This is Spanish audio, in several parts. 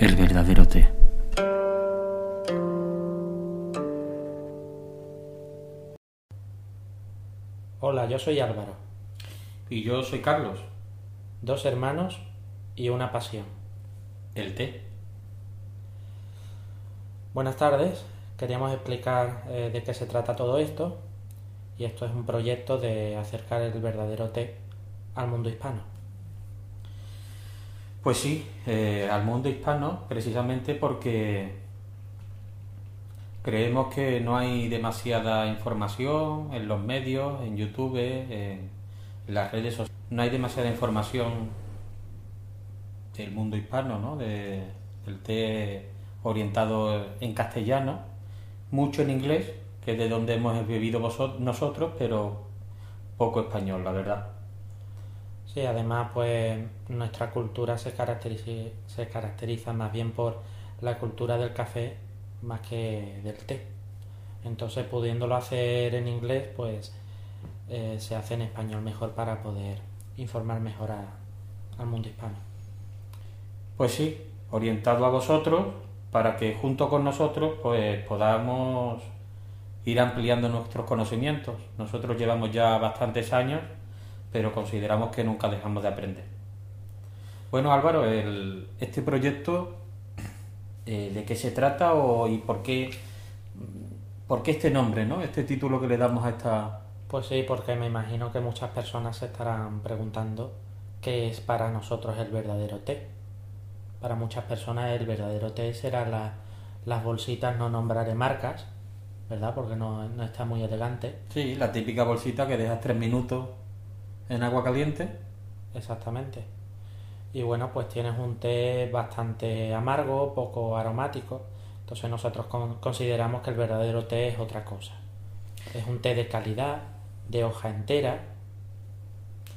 el verdadero té. Hola, yo soy Álvaro. Y yo soy Carlos. Dos hermanos y una pasión. El té. Buenas tardes. Queríamos explicar eh, de qué se trata todo esto. Y esto es un proyecto de acercar el verdadero té al mundo hispano. Pues sí, eh, al mundo hispano, precisamente porque creemos que no hay demasiada información en los medios, en YouTube, en las redes sociales. No hay demasiada información del mundo hispano, ¿no? De, del té orientado en castellano, mucho en inglés, que es de donde hemos vivido nosotros, pero poco español, la verdad. Sí, además, pues nuestra cultura se caracteriza, se caracteriza más bien por la cultura del café más que del té. Entonces, pudiéndolo hacer en inglés, pues eh, se hace en español mejor para poder informar mejor al mundo hispano. Pues sí, orientado a vosotros para que junto con nosotros pues podamos ir ampliando nuestros conocimientos. Nosotros llevamos ya bastantes años pero consideramos que nunca dejamos de aprender. Bueno, Álvaro, este proyecto, eh, ¿de qué se trata o, y por qué, por qué este nombre, ¿no? este título que le damos a esta... Pues sí, porque me imagino que muchas personas se estarán preguntando qué es para nosotros el verdadero té. Para muchas personas el verdadero té será las bolsitas, no nombraré marcas, ¿verdad? Porque no, no está muy elegante. Sí, la típica bolsita que dejas tres minutos en agua caliente. Exactamente. Y bueno, pues tienes un té bastante amargo, poco aromático. Entonces nosotros consideramos que el verdadero té es otra cosa. Es un té de calidad, de hoja entera.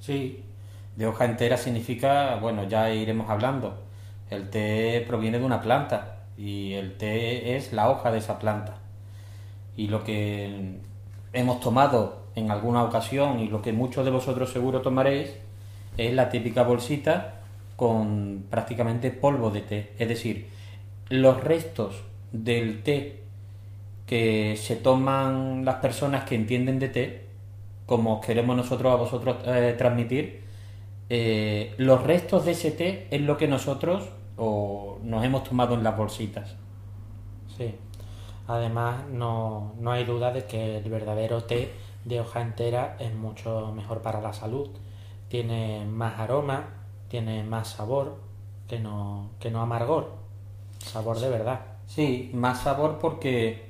Sí, de hoja entera significa, bueno, ya iremos hablando. El té proviene de una planta y el té es la hoja de esa planta. Y lo que hemos tomado en alguna ocasión y lo que muchos de vosotros seguro tomaréis es la típica bolsita con prácticamente polvo de té. Es decir, los restos del té que se toman las personas que entienden de té, como queremos nosotros a vosotros eh, transmitir, eh, los restos de ese té es lo que nosotros o, nos hemos tomado en las bolsitas. Sí, además no, no hay duda de que el verdadero té de hoja entera es mucho mejor para la salud. Tiene más aroma, tiene más sabor que no, que no amargor. Sabor de verdad. Sí, más sabor porque,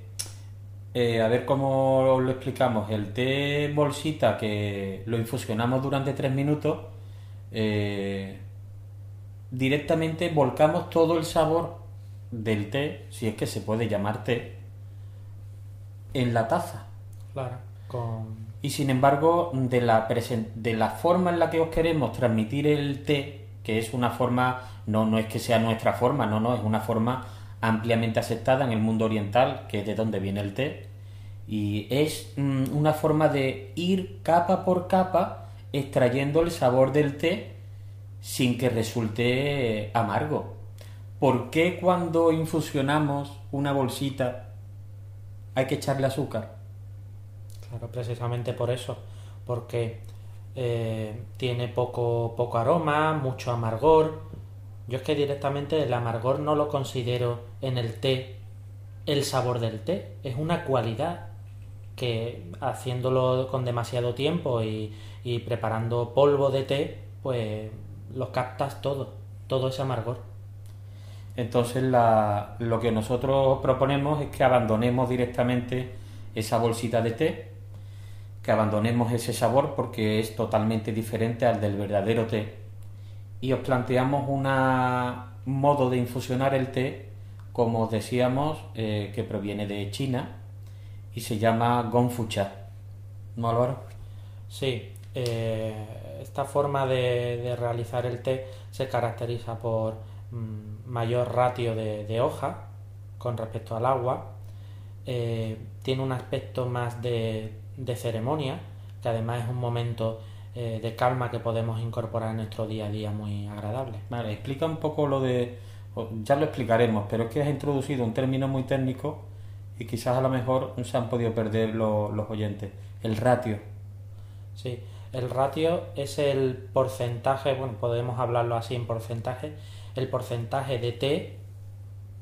eh, a ver cómo lo explicamos, el té bolsita que lo infusionamos durante tres minutos, eh, directamente volcamos todo el sabor del té, si es que se puede llamar té, en la taza. Claro. Y sin embargo, de la, forma en la que os queremos transmitir el té, que es una forma, no, no es que sea nuestra forma, no, no, es una forma ampliamente aceptada en el mundo oriental, que es de donde viene el té, y es mm, una forma de ir capa por capa extrayendo el sabor del té sin que resulte amargo. ¿Por qué cuando infusionamos una bolsita hay que echarle azúcar? Precisamente por eso, porque eh, tiene poco, poco aroma, mucho amargor. Yo es que directamente el amargor no lo considero en el té el sabor del té, es una cualidad que haciéndolo con demasiado tiempo y, preparando polvo de té, pues lo captas todo, todo ese amargor. Entonces lo que nosotros proponemos es que abandonemos directamente esa bolsita de té abandonemos ese sabor porque es totalmente diferente al del verdadero té. Y os planteamos un modo de infusionar el té, como os decíamos, eh, que proviene de China y se llama Gongfucha. ¿No, Álvaro? Sí, eh, esta forma de, realizar el té se caracteriza por mm, mayor ratio de, hoja con respecto al agua. Eh, tiene un aspecto más de de ceremonia, que además es un momento eh, de calma que podemos incorporar en nuestro día a día muy agradable. Vale, explica un poco lo de ya lo explicaremos, pero es que has introducido un término muy técnico y quizás a lo mejor se han podido perder los oyentes. El ratio. Sí, el ratio es el porcentaje, bueno, podemos hablarlo así en porcentaje, el porcentaje de té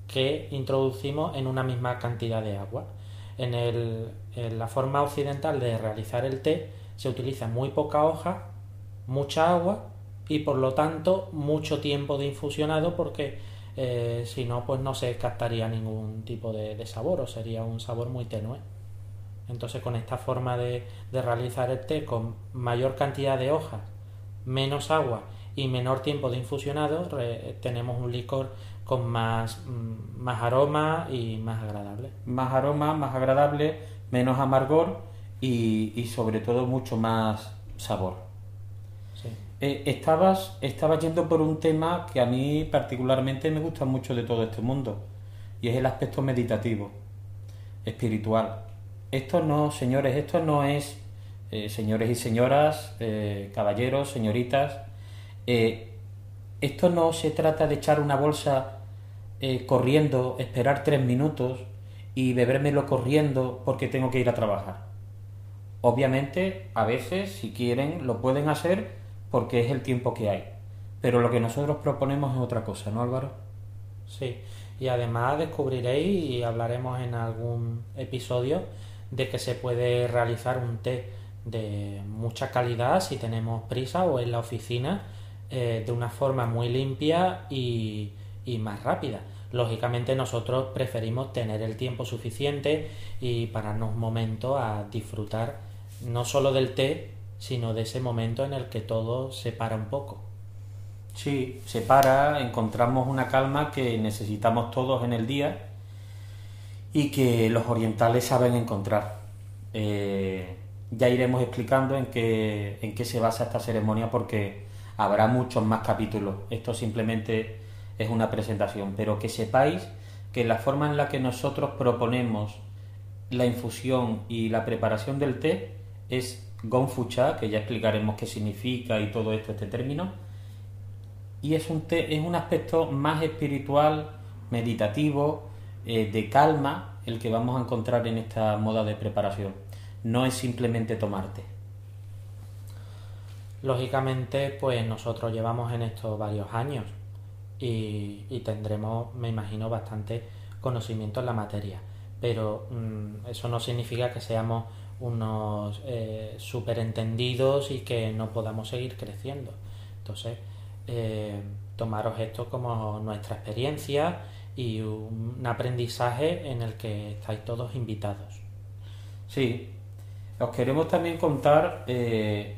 que introducimos en una misma cantidad de agua. En, el, en la forma occidental de realizar el té se utiliza muy poca hoja, mucha agua y por lo tanto mucho tiempo de infusionado porque eh, si no pues no se captaría ningún tipo de, sabor o sería un sabor muy tenue. Entonces con esta forma de, realizar el té con mayor cantidad de hojas, menos agua y menor tiempo de infusionado tenemos un licor con más, mm, más aroma y más agradable. Más aroma, más agradable, menos amargor y, sobre todo mucho más sabor. Eh, estabas, estabas yendo por un tema que a mí particularmente me gusta mucho de todo este mundo y es el aspecto meditativo, espiritual. Esto no, señores, esto no es, eh, señores y señoras, eh, caballeros, señoritas, esto no se trata de echar una bolsa corriendo, esperar tres minutos y bebérmelo corriendo porque tengo que ir a trabajar. Obviamente, a veces, si quieren, lo pueden hacer porque es el tiempo que hay. Pero lo que nosotros proponemos es otra cosa, ¿no, Álvaro? Sí, y además descubriréis y hablaremos en algún episodio de que se puede realizar un té de mucha calidad si tenemos prisa o en la oficina eh, de una forma muy limpia y, y más rápida. Lógicamente nosotros preferimos tener el tiempo suficiente y pararnos un momento a disfrutar no solo del té, sino de ese momento en el que todo se para un poco. Sí, se para, encontramos una calma que necesitamos todos en el día y que los orientales saben encontrar. Eh, ya iremos explicando en qué, en qué se basa esta ceremonia porque habrá muchos más capítulos. Esto simplemente es una presentación, pero que sepáis que la forma en la que nosotros proponemos la infusión y la preparación del té es Gonfucha, que ya explicaremos qué significa y todo esto, este término. Y es un, es un aspecto más espiritual, meditativo, eh, de calma, el que vamos a encontrar en esta moda de preparación. No es simplemente tomarte. Lógicamente, pues nosotros llevamos en esto varios años y, tendremos, me imagino, bastante conocimiento en la materia. Pero mm, eso no significa que seamos unos eh, superentendidos y que no podamos seguir creciendo. Entonces, eh, tomaros esto como nuestra experiencia y un aprendizaje en el que estáis todos invitados. Sí, os queremos también contar eh,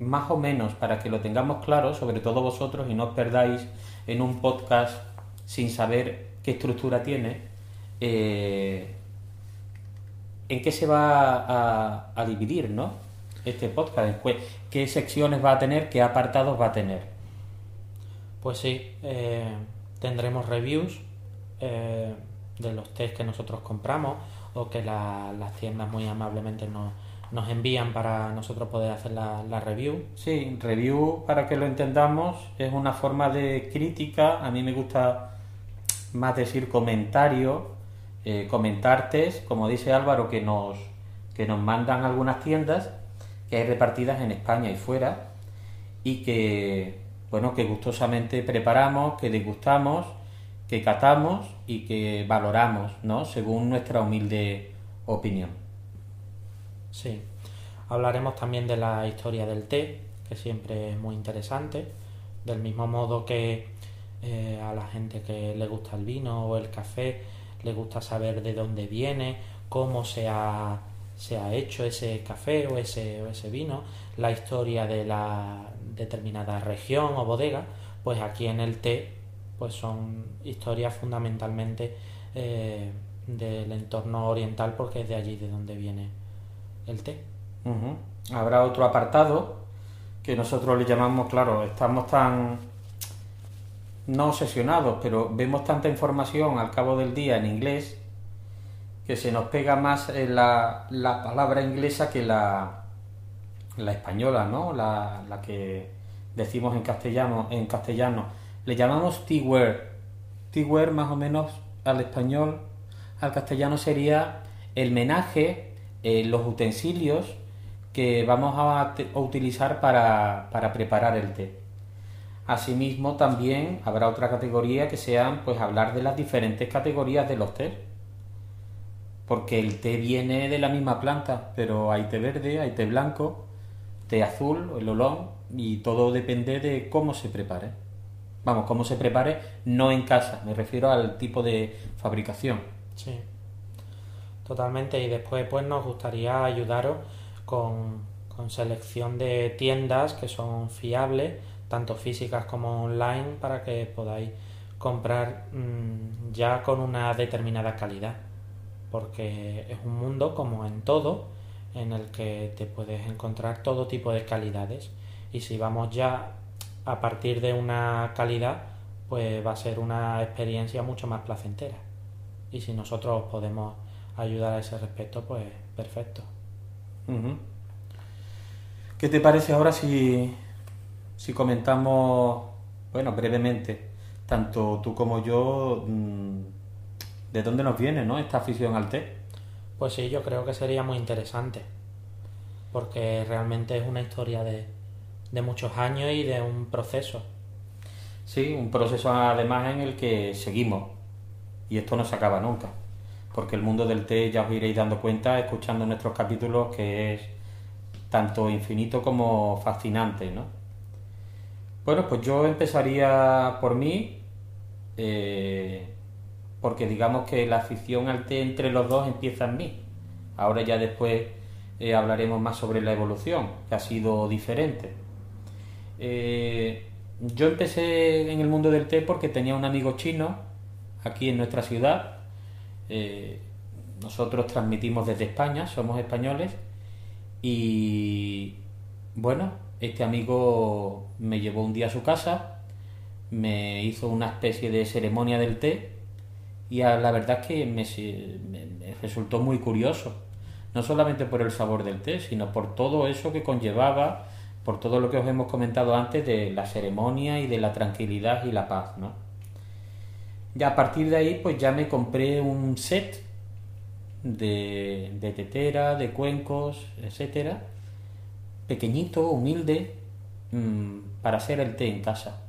más o menos para que lo tengamos claro, sobre todo vosotros, y no os perdáis en un podcast sin saber qué estructura tiene. Eh, en qué se va a, dividir, ¿no? Este podcast, después, qué secciones va a tener, qué apartados va a tener. Pues sí, eh, tendremos reviews eh, de los test que nosotros compramos o que las tiendas muy amablemente nos, nos envían para nosotros poder hacer la, review. Sí, review, para que lo entendamos, es una forma de crítica. A mí me gusta más decir comentario eh, comentarte, como dice Álvaro, que nos, que nos mandan algunas tiendas que hay repartidas en España y fuera y que, bueno, que gustosamente preparamos, que degustamos, que catamos y que valoramos, ¿no? Según nuestra humilde opinión. Sí. Hablaremos también de la historia del té, que siempre es muy interesante, del mismo modo que eh, a la gente que le gusta el vino o el café, le gusta saber de dónde viene, cómo se ha, se ha hecho ese café o ese, o ese vino, la historia de la determinada región o bodega, pues aquí en el té pues son historias fundamentalmente eh, del entorno oriental porque es de allí de donde viene el té. Habrá otro apartado que nosotros le llamamos, claro, estamos tan no obsesionados, pero vemos tanta información al cabo del día en inglés que se nos pega más la, la palabra inglesa que la, la española, ¿no? La, la, que decimos en castellano, en castellano. Le llamamos T-word, teaware más o menos al español, al castellano sería el menaje, eh, los utensilios que vamos a, utilizar para, para, preparar el té. Asimismo, también habrá otra categoría que sean, pues, hablar de las diferentes categorías de los tés. Porque el té viene de la misma planta, pero hay té verde, hay té blanco, té azul, el olón, y todo depende de cómo se prepare. Vamos, cómo se prepare, no en casa, me refiero al tipo de fabricación. Sí, totalmente. Y después, pues nos gustaría ayudaros con, selección de tiendas que son fiables, tanto físicas como online, para que podáis comprar mm, ya con una determinada calidad. Porque es un mundo, como en todo, en el que te puedes encontrar todo tipo de calidades. Y si vamos ya a partir de una calidad, pues va a ser una experiencia mucho más placentera. Y si nosotros podemos ayudar a ese respecto, pues perfecto. ¿Qué te parece ahora si, si comentamos, bueno, brevemente, tanto tú como yo, mm, de dónde nos viene ¿no? esta afición al té? Pues sí, yo creo que sería muy interesante, porque realmente es una historia de, de muchos años y de un proceso. Sí, un proceso además en el que seguimos y esto no se acaba nunca, porque el mundo del té ya os iréis dando cuenta escuchando nuestros capítulos que es tanto infinito como fascinante, ¿no? Bueno, pues yo empezaría por mí, eh, porque digamos que la afición al té entre los dos empieza en mí. Ahora ya después eh, hablaremos más sobre la evolución, que ha sido diferente. Eh, yo empecé en el mundo del té porque tenía un amigo chino aquí en nuestra ciudad. Eh, nosotros transmitimos desde España, somos españoles. Y bueno, este amigo me llevó un día a su casa, me hizo una especie de ceremonia del té y la verdad es que me, me resultó muy curioso. No solamente por el sabor del té, sino por todo eso que conllevaba por todo lo que os hemos comentado antes de la ceremonia y de la tranquilidad y la paz, ¿no? Ya a partir de ahí, pues ya me compré un set de, de tetera, de cuencos, etcétera, pequeñito, humilde, mm, para hacer el té en casa.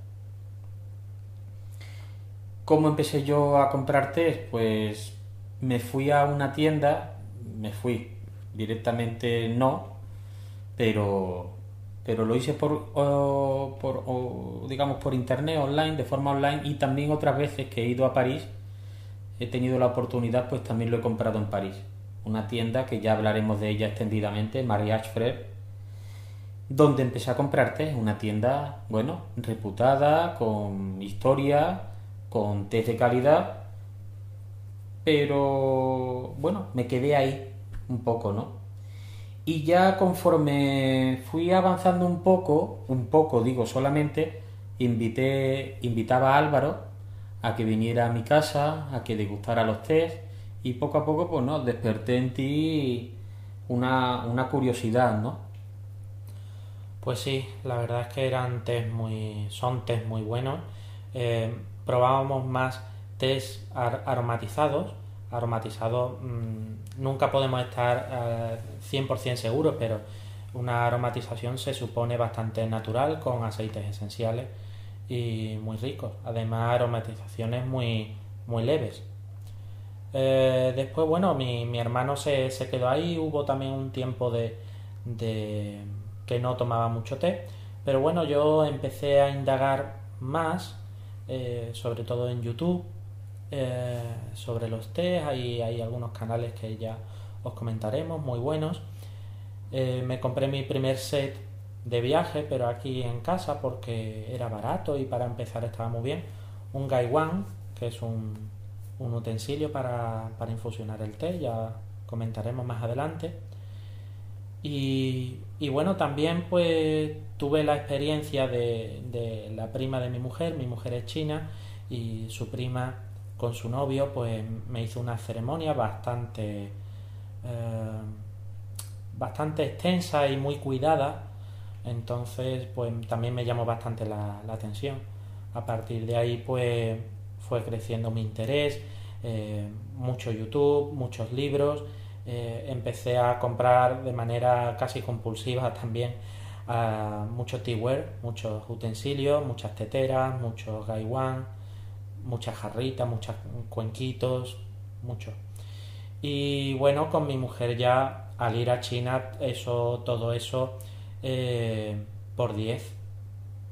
¿Cómo empecé yo a comprar té? Pues me fui a una tienda, me fui directamente no, pero pero lo hice por, digamos por internet online de forma online y también otras veces que he ido a París he tenido la oportunidad pues también lo he comprado en París. Una tienda que ya hablaremos de ella extendidamente Mariage Frère donde empecé a comprarte. Una tienda bueno reputada con historia con test de calidad pero bueno me quedé ahí un poco no y ya conforme fui avanzando un poco, un poco digo solamente, invité, invitaba a Álvaro a que viniera a mi casa, a que degustara los test y poco a poco pues no, desperté en ti una, curiosidad, ¿no? Pues sí, la verdad es que eran test muy, son test muy buenos. Eh, probábamos más test aromatizados, aromatizados mmm, nunca podemos estar 100% eh, seguros, pero una aromatización se supone bastante natural con aceites esenciales y muy ricos. Además, aromatizaciones muy, muy leves. Eh, después, bueno, mi, hermano se, quedó ahí, hubo también un tiempo de, que no tomaba mucho té, pero bueno, yo empecé a indagar más, eh, sobre todo en YouTube, eh, sobre los test, hay, hay algunos canales que ya os comentaremos, muy buenos. Eh, me compré mi primer set de viaje, pero aquí en casa porque era barato y para empezar estaba muy bien. Un Gaiwan, que es un, un utensilio para, para, infusionar el té, ya comentaremos más adelante. Y, y bueno, también pues tuve la experiencia de, de la prima de mi mujer, mi mujer es china y su prima con su novio, pues me hizo una ceremonia bastante, eh, bastante extensa y muy cuidada. Entonces, pues también me llamó bastante la, atención. A partir de ahí, pues fue creciendo mi interés, eh, mucho YouTube, muchos libros, eh, empecé a comprar de manera casi compulsiva también uh, mucho teaware, muchos utensilios, muchas teteras, muchos gaiwan, muchas jarritas, muchos cuenquitos, mucho. Y bueno, con mi mujer ya al ir a China, eso, todo eso eh, por 10,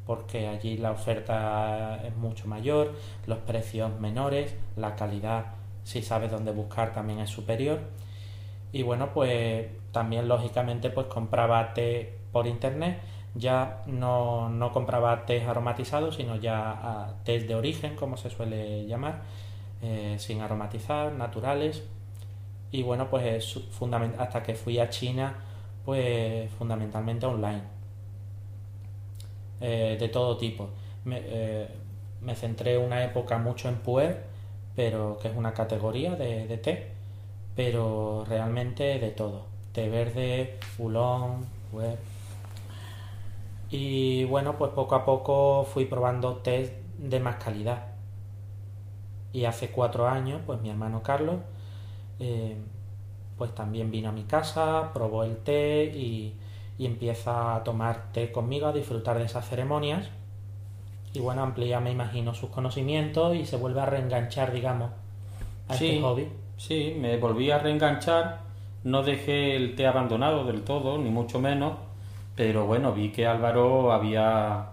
porque allí la oferta es mucho mayor, los precios menores, la calidad, si sabes dónde buscar, también es superior. Y bueno, pues también lógicamente pues compraba té por internet, ya no, no compraba té aromatizado sino ya ah, té de origen, como se suele llamar, eh, sin aromatizar, naturales. Y bueno, pues hasta que fui a China, pues fundamentalmente online. Eh, de todo tipo. Me, eh, me, centré una época mucho en puer, pero que es una categoría de, té pero realmente de todo. Té verde, ulón, web. Y bueno, pues poco a poco fui probando té de más calidad. Y hace cuatro años, pues mi hermano Carlos, eh, pues también vino a mi casa, probó el té y, y, empieza a tomar té conmigo, a disfrutar de esas ceremonias. Y bueno, amplía, me imagino, sus conocimientos y se vuelve a reenganchar, digamos, a este hobby. Sí, me volví a reenganchar, no dejé el té abandonado del todo, ni mucho menos, pero bueno, vi que Álvaro había,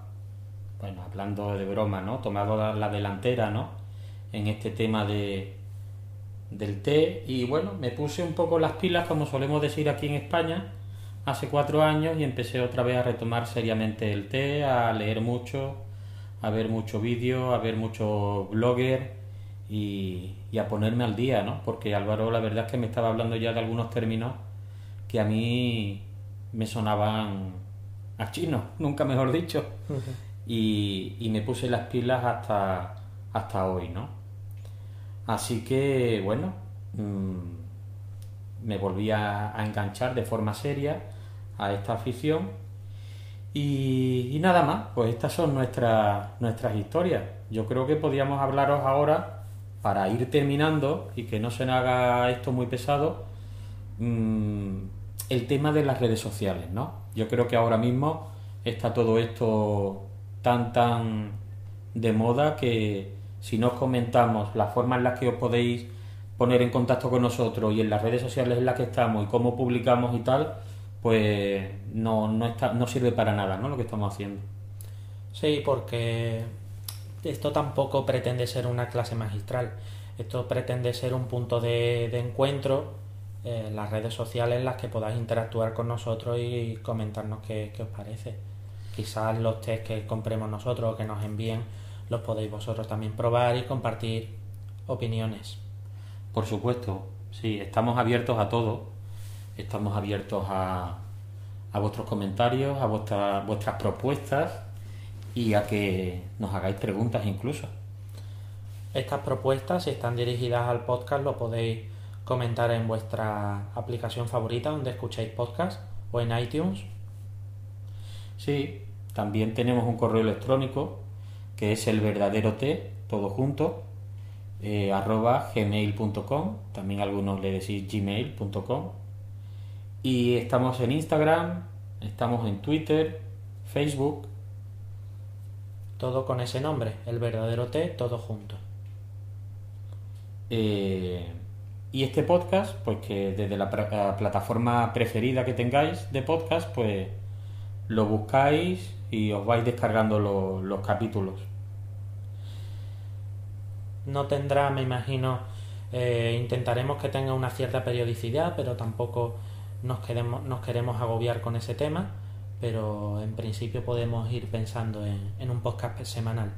bueno, hablando de broma, ¿no? Tomado la, delantera, ¿no? En este tema de, del té y bueno, me puse un poco las pilas, como solemos decir aquí en España, hace cuatro años y empecé otra vez a retomar seriamente el té, a leer mucho, a ver mucho vídeo, a ver mucho blogger y, a ponerme al día, ¿no? Porque Álvaro la verdad es que me estaba hablando ya de algunos términos que a mí me sonaban a chino, nunca mejor dicho. y, y, me puse las pilas hasta, hasta hoy, ¿no? Así que, bueno, mm, me volví a, enganchar de forma seria a esta afición. Y, y nada más, pues estas son nuestras, nuestras historias. Yo creo que podíamos hablaros ahora para ir terminando y que no se haga esto muy pesado, mm, el tema de las redes sociales, ¿no? Yo creo que ahora mismo está todo esto tan tan de moda que si nos comentamos la forma en la que os podéis poner en contacto con nosotros y en las redes sociales en las que estamos y cómo publicamos y tal, pues no, no, está, no sirve para nada, ¿no? Lo que estamos haciendo. Sí, porque esto tampoco pretende ser una clase magistral. Esto pretende ser un punto de, encuentro en las redes sociales en las que podáis interactuar con nosotros y comentarnos qué, os parece. Quizás los test que compremos nosotros o que nos envíen los podéis vosotros también probar y compartir opiniones. Por supuesto, sí, estamos abiertos a todo. Estamos abiertos a, a vuestros comentarios, a vuestras propuestas y a que nos hagáis preguntas incluso. Estas propuestas, si están dirigidas al podcast, lo podéis comentar en vuestra aplicación favorita donde escucháis podcast o en iTunes. Sí, también tenemos un correo electrónico que es el verdadero T, todo junto, eh, arroba gmail.com, también algunos le decís gmail.com. Y estamos en Instagram, estamos en Twitter, Facebook todo con ese nombre, el verdadero té, todo junto. Eh, y este podcast, pues que desde la, plataforma preferida que tengáis de podcast, pues lo buscáis y os vais descargando los capítulos. No tendrá, me imagino, eh, intentaremos que tenga una cierta periodicidad, pero tampoco nos, queremos, nos queremos agobiar con ese tema pero en principio podemos ir pensando en, un podcast semanal.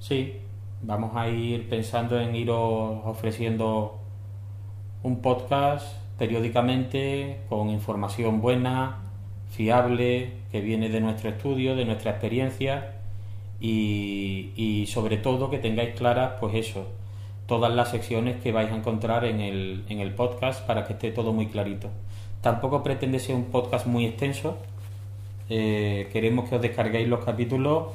Sí, vamos a ir pensando en ir ofreciendo un podcast periódicamente con información buena, fiable, que viene de nuestro estudio, de nuestra experiencia y, sobre todo que tengáis claras, pues eso, todas las secciones que vais a encontrar en el, en el podcast para que esté todo muy clarito. Tampoco pretende ser un podcast muy extenso, eh, queremos que os descarguéis los capítulos,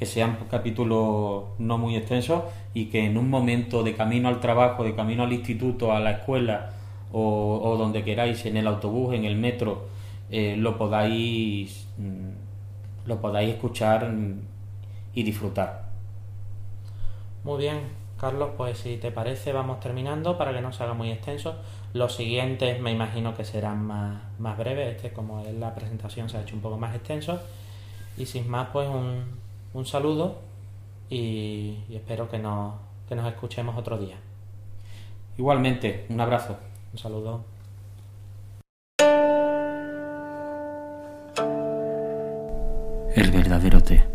que sean capítulos no muy extensos y que en un momento de camino al trabajo, de camino al instituto, a la escuela o, donde queráis, en el autobús, en el metro, eh, lo podáis mm, lo podáis escuchar y disfrutar. Muy bien, Carlos, pues si te parece vamos terminando para que no se haga muy extenso. Los siguientes me imagino que serán más, más breves, este como es la presentación se ha hecho un poco más extenso. Y sin más, pues un, un saludo y, espero que nos, que nos escuchemos otro día. Igualmente, un abrazo. Un saludo. El verdadero té.